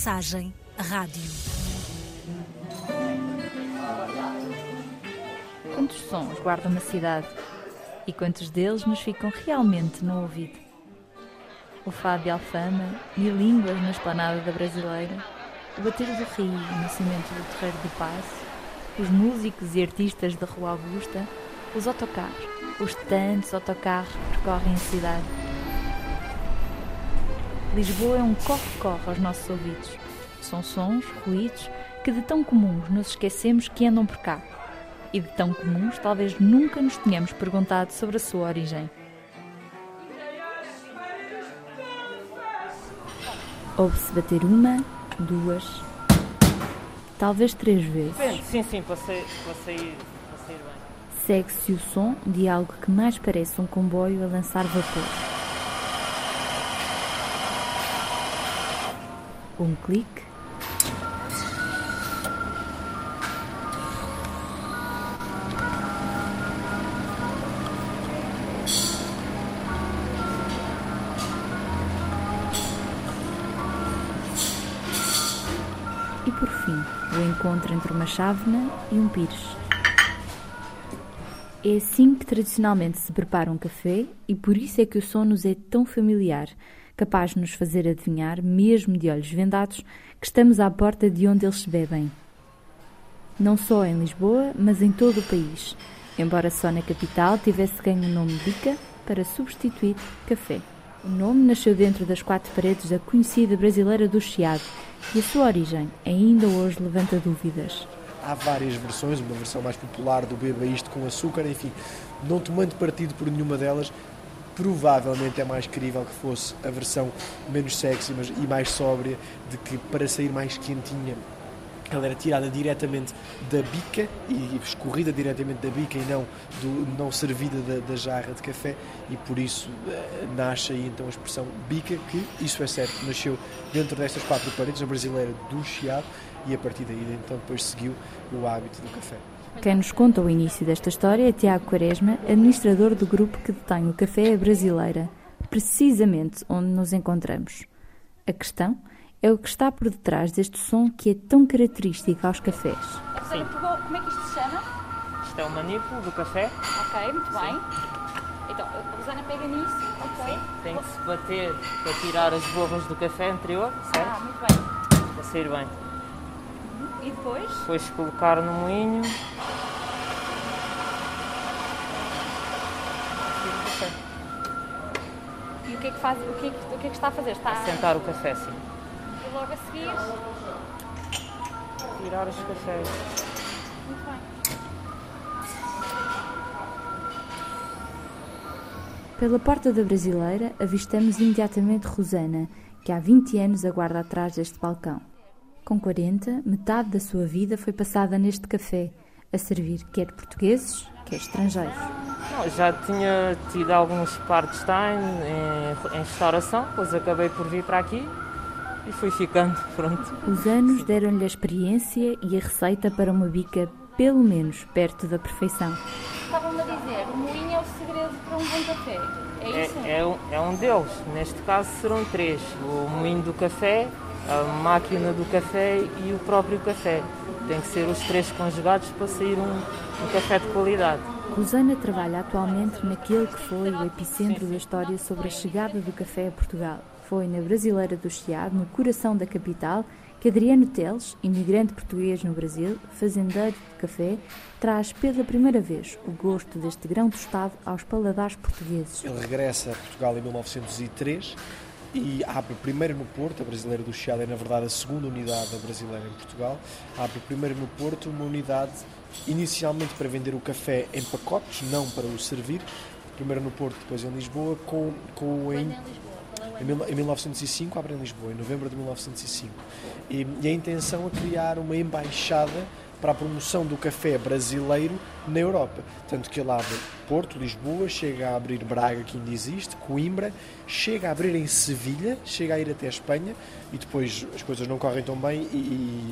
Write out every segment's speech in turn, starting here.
Mensagem Rádio. Quantos sons guarda uma cidade e quantos deles nos ficam realmente no ouvido? O fado de Alfama, mil línguas na esplanada da Brasileira, o bater do rio no cimento do Terreiro do Passo, os músicos e artistas da Rua Augusta, os autocarros, os tantos autocarros que percorrem a cidade. Lisboa é um corre-corre aos nossos ouvidos. São sons, ruídos, que de tão comuns nos esquecemos que andam por cá. E de tão comuns talvez nunca nos tenhamos perguntado sobre a sua origem. Ouve-se bater uma, duas, talvez três vezes. Depende, sim, sim, para sair, para sair, para sair bem. Segue-se o som de algo que mais parece um comboio a lançar vapor. Um clique. E por fim, o encontro entre uma chávena e um pires. É assim que tradicionalmente se prepara um café e por isso é que o som nos é tão familiar, capaz de nos fazer adivinhar, mesmo de olhos vendados, que estamos à porta de onde eles se bebem. Não só em Lisboa, mas em todo o país, embora só na capital tivesse ganho o nome Bica para substituir café. O nome nasceu dentro das quatro paredes da conhecida brasileira do Chiado e a sua origem ainda hoje levanta dúvidas. Há várias versões, uma versão mais popular do beba isto com açúcar, enfim, não tomando partido por nenhuma delas, provavelmente é mais crível que fosse a versão menos sexy mas, e mais sóbria, de que para sair mais quentinha ela era tirada diretamente da bica e escorrida diretamente da bica e não, do, não servida da, da jarra de café e por isso eh, nasce aí então a expressão bica que, isso é certo, nasceu dentro destas quatro paredes, a brasileira do Chiado e a partir daí então depois seguiu o hábito do café. Quem nos conta o início desta história é Tiago Quaresma, administrador do grupo que detém o Café Brasileira, precisamente onde nos encontramos. A questão é o que está por detrás deste som que é tão característico aos cafés. Pegou, como é que isto se chama? Isto é o manípulo do café. Ok, muito bem. Então, a Rosana pega nisso, ok? Tem que se bater para tirar as borras do café anterior, certo? Ah, muito bem. Para sair bem. E depois? Depois colocar no moinho. E o que é que faz, o que é que, o que, é que está a fazer? Está a... Sentar o café assim. E logo a seguir? Tirar os cafés. Muito bem. Pela porta da Brasileira avistamos imediatamente Rosana, que há 20 anos aguarda atrás deste balcão. Com 40, metade da sua vida foi passada neste café, a servir quer portugueses, quer estrangeiros. Não, já tinha tido alguns part-time em, em restauração, depois acabei por vir para aqui e fui ficando, pronto. Os anos deram-lhe a experiência e a receita para uma bica pelo menos perto da perfeição. Estavam-me a dizer, o moinho é o segredo para um bom café. É isso? É, é, um, é um deles, neste caso serão três: o moinho do café, a máquina do café e o próprio café. Tem que ser os três conjugados para sair um, um café de qualidade. Rosana trabalha atualmente naquele que foi o epicentro da história sobre a chegada do café a Portugal. Foi na Brasileira do Chiado, no coração da capital, que Adriano Teles, imigrante português no Brasil, fazendeiro de café, traz pela primeira vez o gosto deste grão tostado aos paladares portugueses. Ele regressa a Portugal em 1903 e abre primeiro no Porto, a Brasileira do Chiado é na verdade a segunda unidade da Brasileira em Portugal, abre primeiro no Porto uma unidade inicialmente para vender o café em pacotes, não para o servir, primeiro no Porto, depois em Lisboa, com, com em, em, mil- em 1905 abre em Lisboa, em novembro de 1905. E, e a intenção é criar uma embaixada para a promoção do café brasileiro na Europa. Tanto que ele abre Porto, Lisboa, chega a abrir Braga, que ainda existe, Coimbra, chega a abrir em Sevilha, chega a ir até a Espanha e depois as coisas não correm tão bem e,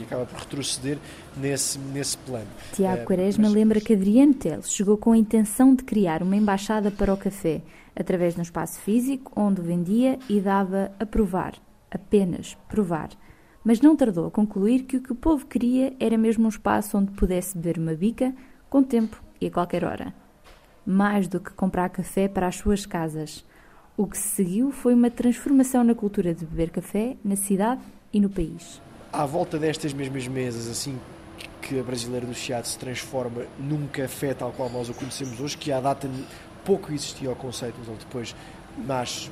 e acaba por retroceder nesse, nesse plano. Tiago Eh, Quaresma mas- lembra que Adriano Teles chegou com a intenção de criar uma embaixada para o café, através de um espaço físico onde vendia e dava a provar, apenas provar. mas não tardou a concluir que o que o povo queria era mesmo um espaço onde pudesse beber uma bica com tempo e a qualquer hora. Mais do que comprar café para as suas casas. O que se seguiu foi uma transformação na cultura de beber café na cidade e no país. À volta destas mesmas mesas, assim que a Brasileira do Chiado se transforma num café tal qual nós o conhecemos hoje, que à data pouco existia o conceito, mas depois nasce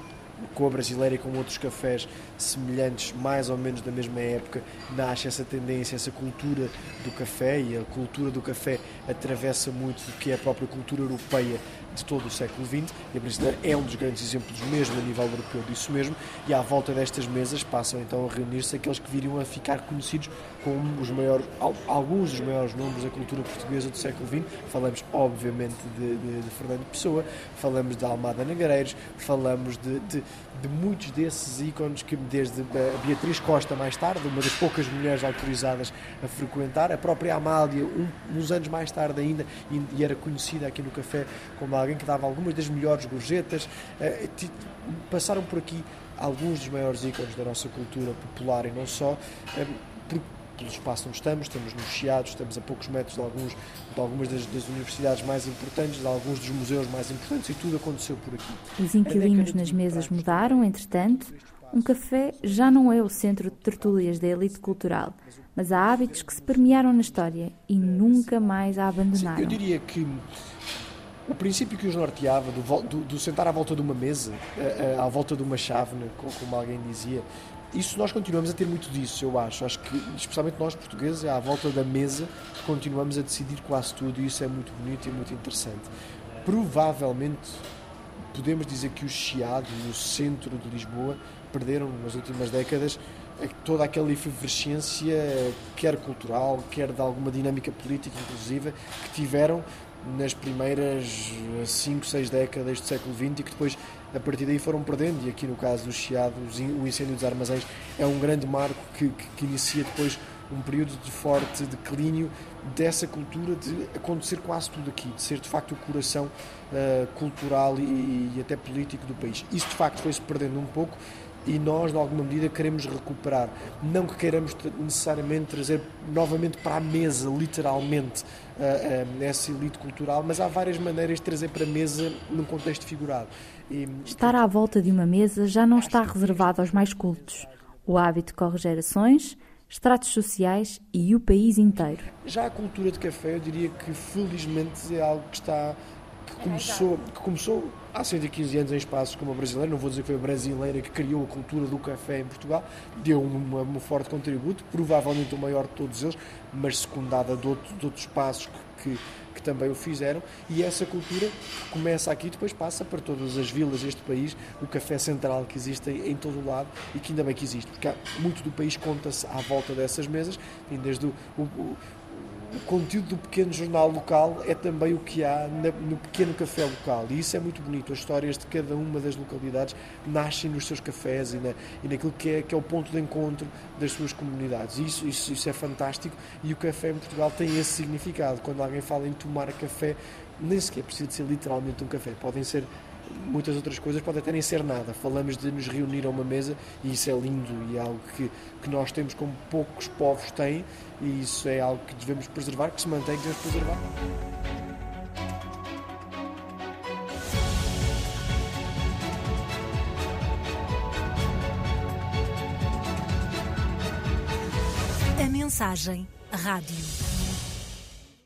com a brasileira e com outros cafés semelhantes, mais ou menos da mesma época, nasce essa tendência, essa cultura do café e a cultura do café atravessa muito do que é a própria cultura europeia de todo o século XX e a brasileira é um dos grandes exemplos mesmo a nível europeu disso mesmo e à volta destas mesas passam então a reunir-se aqueles que viriam a ficar conhecidos como os maiores, alguns dos maiores nomes da cultura portuguesa do século XX. Falamos obviamente de, de, de Fernando Pessoa, falamos de Almada Negreiros, falamos de, de, de muitos desses ícones que desde a Beatriz Costa mais tarde, uma das poucas mulheres autorizadas a frequentar, a própria Amália, um, uns anos mais tarde ainda, e, e era conhecida aqui no café como alguém que dava algumas das melhores gorjetas. Eh, passaram por aqui alguns dos maiores ícones da nossa cultura popular e não só, eh, pelo espaço onde estamos, estamos no Chiado, estamos a poucos metros de, alguns, de algumas das, das, universidades mais importantes, de alguns dos museus mais importantes e tudo aconteceu por aqui. Os inquilinos nas mesas mudaram, entretanto. Um café já não é o centro de tertúlias da elite cultural, mas há hábitos que se permearam na história e nunca mais a abandonaram. Sim, eu diria que o princípio que os norteava do, do, do sentar à volta de uma mesa, à, à volta de uma chávena, como alguém dizia, isso nós continuamos a ter muito disso, eu acho. Acho que, especialmente nós portugueses, à volta da mesa, continuamos a decidir quase tudo e isso é muito bonito e muito interessante. Provavelmente podemos dizer que o Chiado, no centro de Lisboa, perderam nas últimas décadas toda aquela efervescência, quer cultural, quer de alguma dinâmica política, inclusive, que tiveram nas primeiras 5, 6 décadas do século XX e que depois a partir daí foram perdendo e aqui no caso do Chiado o incêndio dos armazéns é um grande marco que, que, que inicia depois um período de forte declínio dessa cultura de acontecer quase tudo aqui, de ser de facto o coração uh, cultural e, e, até político do país. Isso de facto foi-se perdendo um pouco e nós, de alguma medida, queremos recuperar. Não que queiramos necessariamente trazer novamente para a mesa, literalmente, uh, uh, essa elite cultural, mas há várias maneiras de trazer para a mesa num contexto figurado. E, Estar à volta de uma mesa já não está reservado aos mais cultos. O hábito corre gerações, estratos sociais e o país inteiro. Já a cultura de café, eu diria que felizmente é algo que está que começou, que começou há 115 anos em espaços como a brasileira, não vou dizer que foi a brasileira que criou a cultura do café em Portugal, deu um, um forte contributo, provavelmente o maior de todos eles, mas secundada de, outro, de outros espaços que, que, que, também o fizeram, e essa cultura começa aqui, depois passa para todas as vilas deste país, o café central que existe em todo o lado e que ainda bem que existe, porque há, muito do país conta-se à volta dessas mesas, desde o, o o conteúdo do pequeno jornal local é também o que há no pequeno café local. E isso é muito bonito. As histórias de cada uma das localidades nascem nos seus cafés e, na, e naquilo que é, que é o ponto de encontro das suas comunidades. Isso, isso, isso é fantástico e o café em Portugal tem esse significado. Quando alguém fala em tomar café, nem sequer precisa de ser literalmente um café. Podem ser muitas outras coisas podem até nem ser nada. Falamos de nos reunir a uma mesa e isso é lindo e é algo que, que nós temos como poucos povos têm e isso é algo que devemos preservar, que se mantém, que devemos preservar. A mensagem rádio.